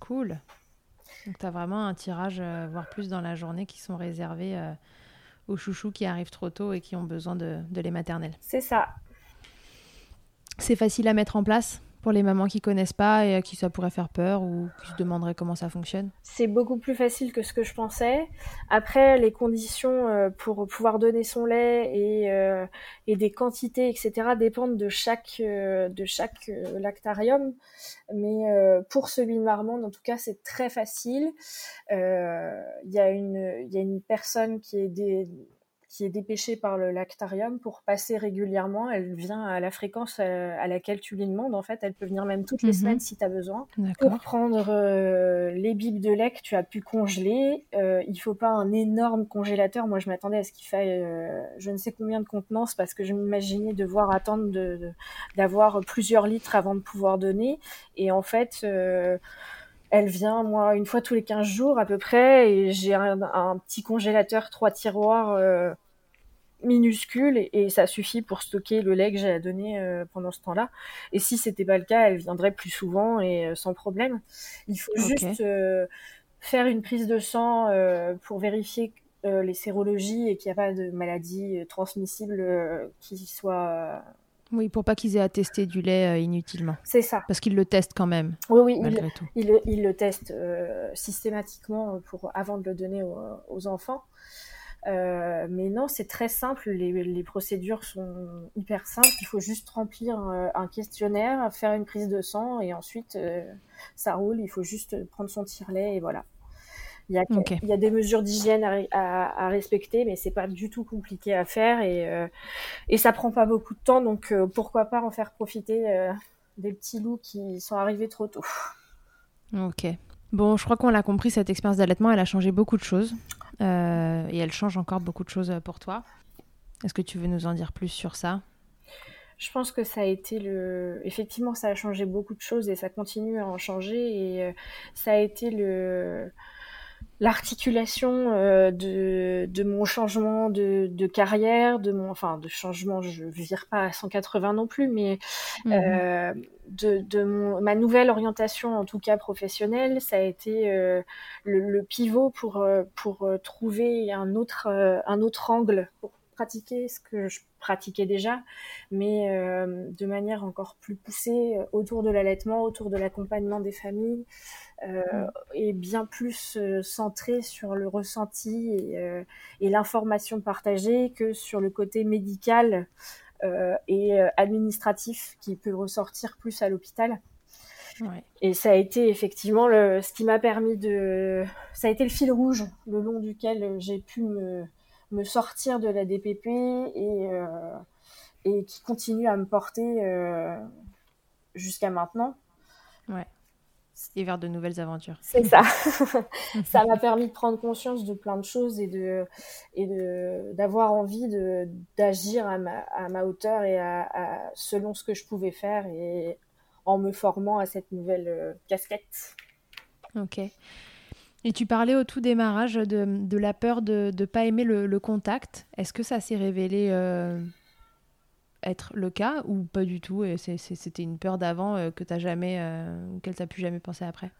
Cool. Donc tu as vraiment un tirage, euh, voire plus dans la journée, qui sont réservés euh, aux chouchous qui arrivent trop tôt et qui ont besoin de, de lait maternel. C'est ça. C'est facile à mettre en place pour les mamans qui connaissent pas et à qui ça pourrait faire peur ou qui se demanderaient comment ça fonctionne C'est beaucoup plus facile que ce que je pensais. Après, les conditions euh, pour pouvoir donner son lait et, euh, des quantités, etc., dépendent de chaque, euh, de chaque lactarium. Mais pour celui de Marmande, en tout cas, c'est très facile. Il y, y a une personne qui est des qui est dépêchée par le lactarium pour passer régulièrement. Elle vient à la fréquence euh, à, laquelle tu lui demandes. En fait, elle peut venir même toutes les mhm. semaines si tu as besoin. Pour prendre euh, les bibes de lait que tu as pu congeler, euh, il faut pas un énorme congélateur. Moi, je m'attendais à ce qu'il faille je ne sais combien de contenance parce que je m'imaginais devoir attendre d'avoir plusieurs litres avant de pouvoir donner. Et en fait, elle vient, moi, une fois tous les 15 jours à peu près, et j'ai un, petit congélateur, trois tiroirs euh, minuscules, et, ça suffit pour stocker le lait que j'ai à donner euh, pendant ce temps-là. Et si c'était pas le cas, elle viendrait plus souvent et euh, sans problème. Il faut juste faire une prise de sang pour vérifier les sérologies et qu'il n'y a pas de maladie transmissible qui soit oui, pour pas qu'ils aient à tester du lait euh, inutilement. C'est ça. Parce qu'ils le testent quand même. Oui, oui, malgré il, tout. Ils, le testent euh, systématiquement pour, avant de le donner aux, enfants. Euh, mais non, c'est très simple. Les, procédures sont hyper simples. Il faut juste remplir un, questionnaire, faire une prise de sang et ensuite ça roule. Il faut juste prendre son tire-lait et voilà. Il y a, il y a des mesures d'hygiène à, à, respecter, mais c'est pas du tout compliqué à faire et, euh, et ça prend pas beaucoup de temps. Donc euh, pourquoi pas en faire profiter euh, des petits loups qui sont arrivés trop tôt. Ok. Bon, je crois qu'on l'a compris, cette expérience d'allaitement, elle a changé beaucoup de choses et elle change encore beaucoup de choses pour toi. Est-ce que tu veux nous en dire plus sur ça? Je pense que ça a été le. Effectivement, ça a changé beaucoup de choses et ça continue à en changer. Et ça a été le l'articulation euh, de, de, mon changement de, de, carrière, de mon, enfin de changement, je ne vire pas à 180 non plus, mais mhm. euh, de, de mon, ma nouvelle orientation, en tout cas professionnelle, ça a été euh, le, le, pivot pour, pour trouver un autre, un autre angle, pour pratiquer ce que je pratiquais déjà, mais de manière encore plus poussée autour de l'allaitement, autour de l'accompagnement des familles, mmh. et bien plus centré sur le ressenti et, et l'information partagée que sur le côté médical et administratif qui peut ressortir plus à l'hôpital. Et ça a été effectivement le, ce qui m'a permis de. Ça a été le fil rouge le long duquel j'ai pu me, me, sortir de la DPP et, euh, et qui continue à me porter euh, jusqu'à maintenant. Ouais. Et vers de nouvelles aventures. C'est ça. (laughs) ça m'a permis de prendre conscience de plein de choses et de et de d'avoir envie de d'agir à ma, à ma hauteur et à, à, selon ce que je pouvais faire et en me formant à cette nouvelle euh, casquette. Ok. Et tu parlais au tout démarrage de, de la peur de ne pas aimer le, contact. Est-ce que ça s'est révélé euh, être le cas ou pas du tout? Et C'était une peur d'avant euh, que tu jamais, auquel tu plus jamais pensé après?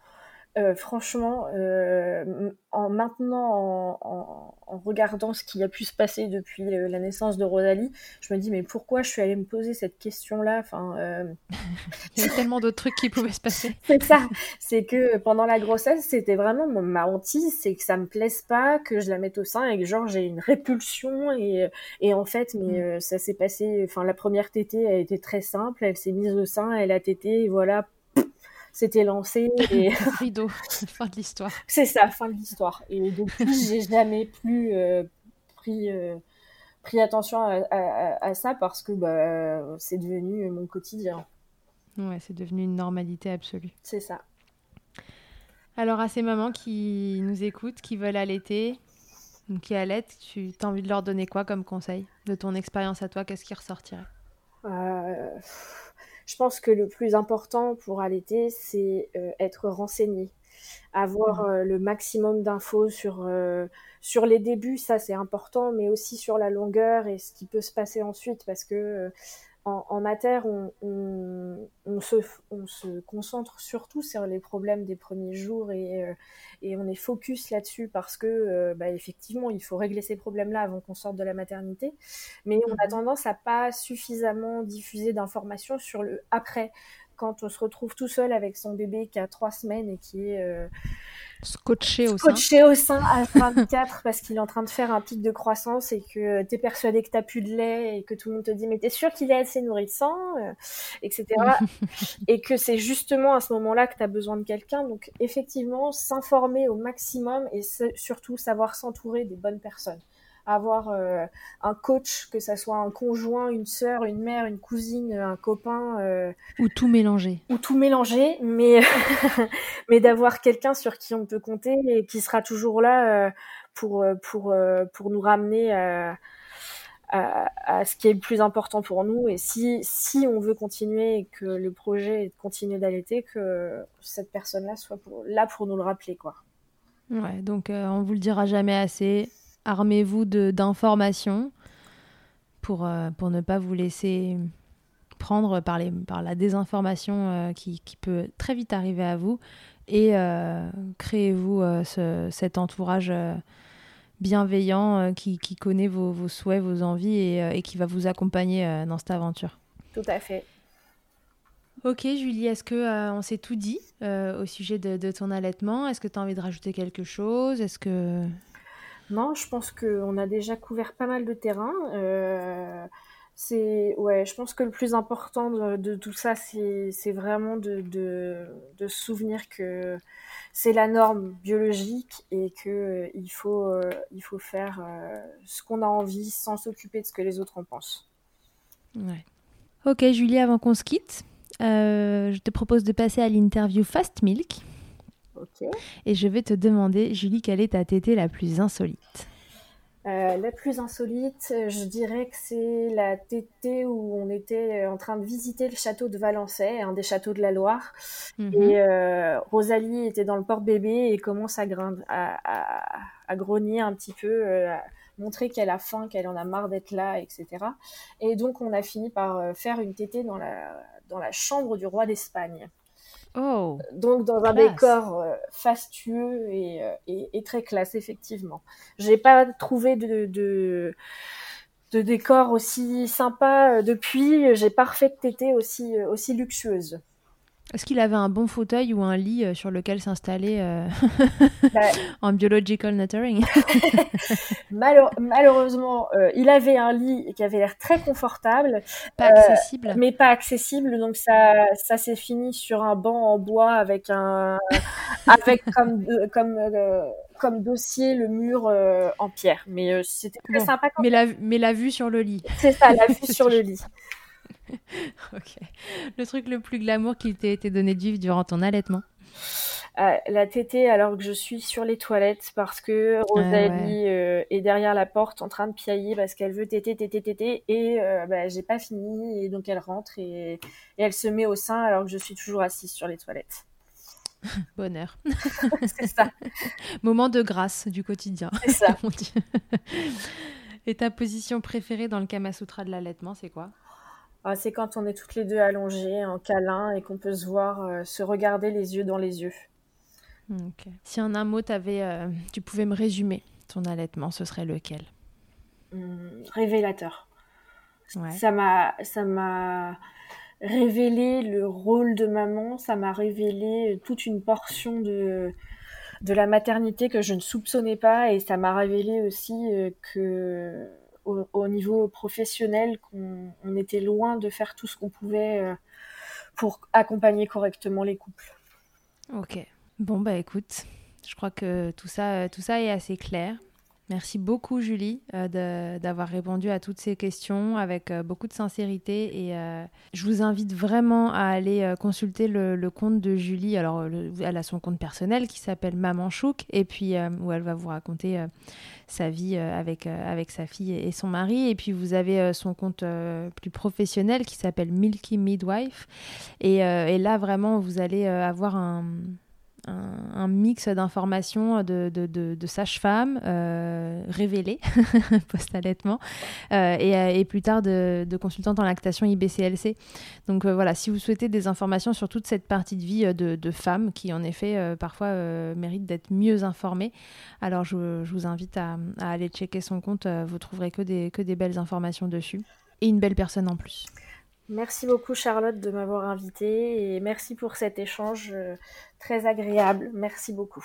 Euh, franchement, euh, en maintenant, en, en, regardant ce qui a pu se passer depuis la naissance de Rosalie, je me dis mais pourquoi je suis allée me poser cette question-là? Enfin, euh... (laughs) il y a tellement d'autres trucs qui pouvaient se passer. (laughs) c'est ça. C'est que pendant la grossesse, c'était vraiment ma hantise, c'est que ça me plaise pas, que je la mette au sein et que genre j'ai une répulsion et, et en fait, mais mm. euh, ça s'est passé. Enfin, la première tétée a été très simple. Elle s'est mise au sein, elle a tété, et voilà c'était lancé. (laughs) Et... Rideau, (laughs) fin de l'histoire. C'est ça, fin de l'histoire. Et depuis, (laughs) j'ai jamais plus euh, pris, euh, pris attention à, ça parce que bah, c'est devenu mon quotidien. Ouais, c'est devenu une normalité absolue. C'est ça. Alors, à ces mamans qui nous écoutent, qui veulent allaiter, qui allaitent, tu as envie de leur donner quoi comme conseil? De ton expérience à toi, qu'est-ce qui ressortirait? Euh je pense que le plus important pour allaiter, c'est euh, être renseigné, avoir mmh. euh, le maximum d'infos sur euh, sur les débuts, ça c'est important, mais aussi sur la longueur et ce qui peut se passer ensuite, parce que en, en mater, on, on, on, se, on, se, concentre surtout sur les problèmes des premiers jours et, euh, et on est focus là-dessus parce que, euh, bah, effectivement, il faut régler ces problèmes-là avant qu'on sorte de la maternité. Mais on a mhm. tendance à pas suffisamment diffuser d'informations sur le après, quand on se retrouve tout seul avec son bébé qui a trois semaines et qui est euh, scotché au scotché sein. au sein à 24 (laughs) parce qu'il est en train de faire un pic de croissance et que tu es persuadé que tu plus de lait et que tout le monde te dit mais t'es sûr qu'il est assez nourrissant, euh, etc. (laughs) et que c'est justement à ce moment-là que tu as besoin de quelqu'un. Donc effectivement, s'informer au maximum et surtout savoir s'entourer des bonnes personnes avoir euh, un coach, que ça soit un conjoint, une sœur, une mère, une cousine, un copain. Euh, ou tout mélanger. Ou tout mélanger, mais, (laughs) mais d'avoir quelqu'un sur qui on peut compter et qui sera toujours là euh, pour, pour, pour nous ramener à, à, ce qui est le plus important pour nous. Et si, si on veut continuer et que le projet continuer d'allaiter, que cette personne-là soit là pour nous le rappeler. quoi. Ouais, donc on vous le dira jamais assez armez-vous d'informations pour, euh, pour ne pas vous laisser prendre par, les, par la désinformation euh, qui, qui, peut très vite arriver à vous et euh, créez-vous cet entourage bienveillant qui, qui, connaît vos, vos, souhaits, vos envies et, et, qui va vous accompagner dans cette aventure. Tout à fait. Ok Julie, est-ce que on s'est tout dit au sujet de, de ton allaitement? Est-ce que tu as envie de rajouter quelque chose? Est-ce que non, je pense qu'on a déjà couvert pas mal de terrain. Euh, c'est ouais, je pense que le plus important de, tout ça, c'est vraiment de, de, se souvenir que c'est la norme biologique et que euh, il faut euh, faut faire ce qu'on a envie sans s'occuper de ce que les autres en pensent. Ok, Julie, avant qu'on se quitte, je te propose de passer à l'interview Fast Milk. Et je vais te demander, Julie, quelle est ta tétée la plus insolite? Euh, la plus insolite, je dirais que c'est la tétée où on était en train de visiter le château de Valençay, un des châteaux de la Loire. Mhm. Et euh, Rosalie était dans le porte-bébé et commence à, à, à, grogner un petit peu, euh, à montrer qu'elle a faim, qu'elle en a marre d'être là, etc. Et donc on a fini par faire une tétée dans la, dans la chambre du roi d'Espagne. Oh, Donc dans un décor euh, fastueux euh, et, et, très classe, effectivement. J'ai pas trouvé de, de, de décor aussi sympa depuis. J'ai pas refait de été aussi, aussi luxueuse. Est-ce qu'il avait un bon fauteuil ou un lit euh, sur lequel s'installer euh, bah, (laughs) en biological nurturing (laughs) Malheureusement, euh, il avait un lit qui avait l'air très confortable, pas accessible, mais pas accessible. Donc ça, ça s'est fini sur un banc en bois avec un, avec (laughs) comme comme comme dossier le mur en pierre. Mais c'était très sympa. mais la mais la vue sur le lit. C'est ça, la vue sur le lit. (laughs) ok. Le truc le plus glamour qui t'ait été donné de vivre durant ton allaitement euh, La tétée alors que je suis sur les toilettes parce que Rosalie ah euh, est derrière la porte en train de piailler parce qu'elle veut téter, téter, téter et euh, bah, j'ai pas fini et donc elle rentre et, et, elle se met au sein alors que je suis toujours assise sur les toilettes. (laughs) Bonheur. (laughs) c'est ça. Moment de grâce du quotidien. C'est ça. et ta position préférée dans le Kama Sutra de l'allaitement, c'est quoi? ah, c'est quand on est toutes les deux allongées en câlin et qu'on peut se voir, euh, se regarder les yeux dans les yeux. Si en un mot, avais, euh, tu pouvais me résumer ton allaitement, ce serait lequel? Hum, Révélateur. Ça m'a, ça m'a révélé le rôle de maman, ça m'a révélé toute une portion de, de la maternité que je ne soupçonnais pas et ça m'a révélé aussi euh, que au, niveau professionnel qu'on était loin de faire tout ce qu'on pouvait euh, pour accompagner correctement les couples. Ok. Bon, bah écoute, je crois que tout ça, tout ça est assez clair. Merci beaucoup Julie euh, d'avoir répondu à toutes ces questions avec euh, beaucoup de sincérité et euh, je vous invite vraiment à aller consulter le, compte de Julie. Alors elle a son compte personnel qui s'appelle Maman Chouk et puis où elle va vous raconter sa vie avec, avec sa fille et, son mari et puis vous avez son compte plus professionnel qui s'appelle Milky Midwife et, et, là vraiment vous allez avoir un un, mix d'informations de, de, de, sages-femmes euh, révélées (laughs) post-allaitement euh, et, et, plus tard de, consultantes en lactation IBCLC. Donc euh, voilà, si vous souhaitez des informations sur toute cette partie de vie de, femmes qui en effet parfois méritent d'être mieux informées, alors je, vous invite à, aller checker son compte, vous trouverez que des belles informations dessus et une belle personne en plus. Merci beaucoup Charlotte de m'avoir invitée et merci pour cet échange euh, très agréable. Merci beaucoup.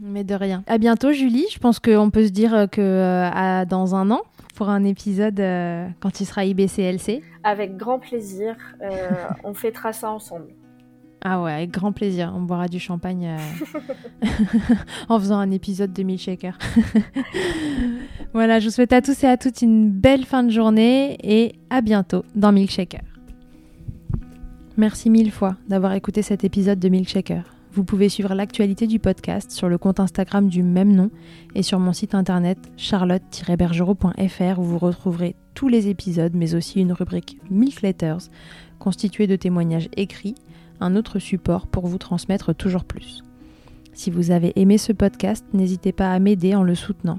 Mais de rien. À bientôt Julie. Je pense qu'on peut se dire que euh, dans un an pour un épisode euh, quand il sera IBCLC. Avec grand plaisir. on fêtera ça ensemble. Ah ouais, avec grand plaisir. On boira du champagne (laughs) (laughs) en faisant un épisode de Milkshaker. (laughs) voilà, je vous souhaite à tous et à toutes une belle fin de journée et à bientôt dans Milkshaker. Merci mille fois d'avoir écouté cet épisode de Milkshaker. Vous pouvez suivre l'actualité du podcast sur le compte Instagram du même nom et sur mon site internet charlotte-bergerot.fr où vous retrouverez tous les épisodes mais aussi une rubrique Milk Letters constituée de témoignages écrits un autre support pour vous transmettre toujours plus. Si vous avez aimé ce podcast, n'hésitez pas à m'aider en le soutenant.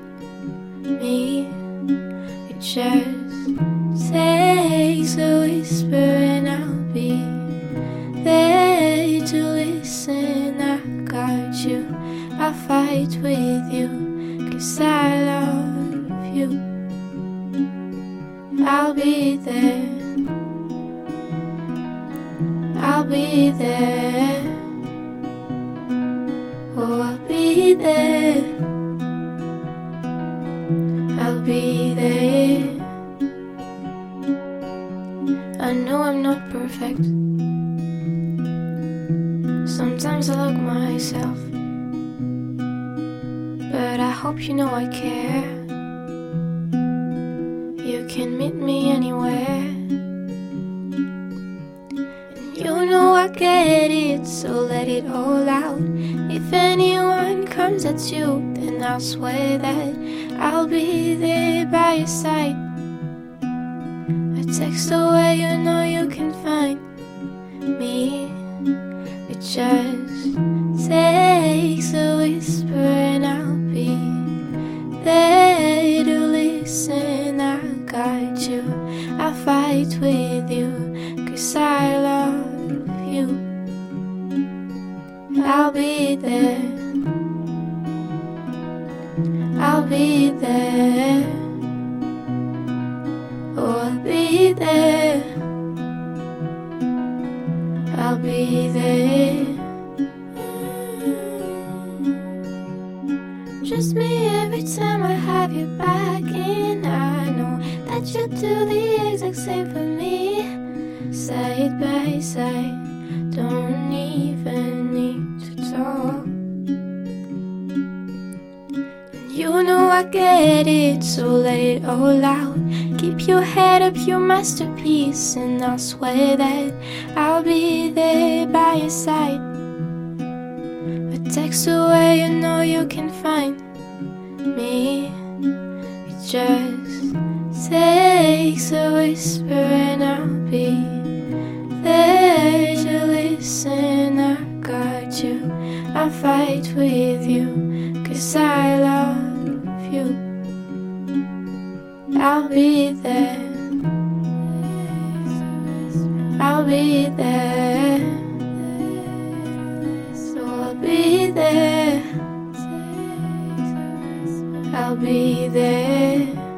I fight with you, cause I love you. I'll be there. I'll be there. Oh, I'll be there. I'll be there. Just me every time I have you back in. I know that you do the same for me. Side by side, don't even need to talk. You know I get it, so let it all out. Keep your head up, your masterpiece, and I'll swear that I'll be there by your side. A text away, you know you can find me. It just takes a whisper, and I'll be there to listen. I got you, I fight with you, cause I love you. I'll be there. I'll be there. So I'll be there. I'll be there.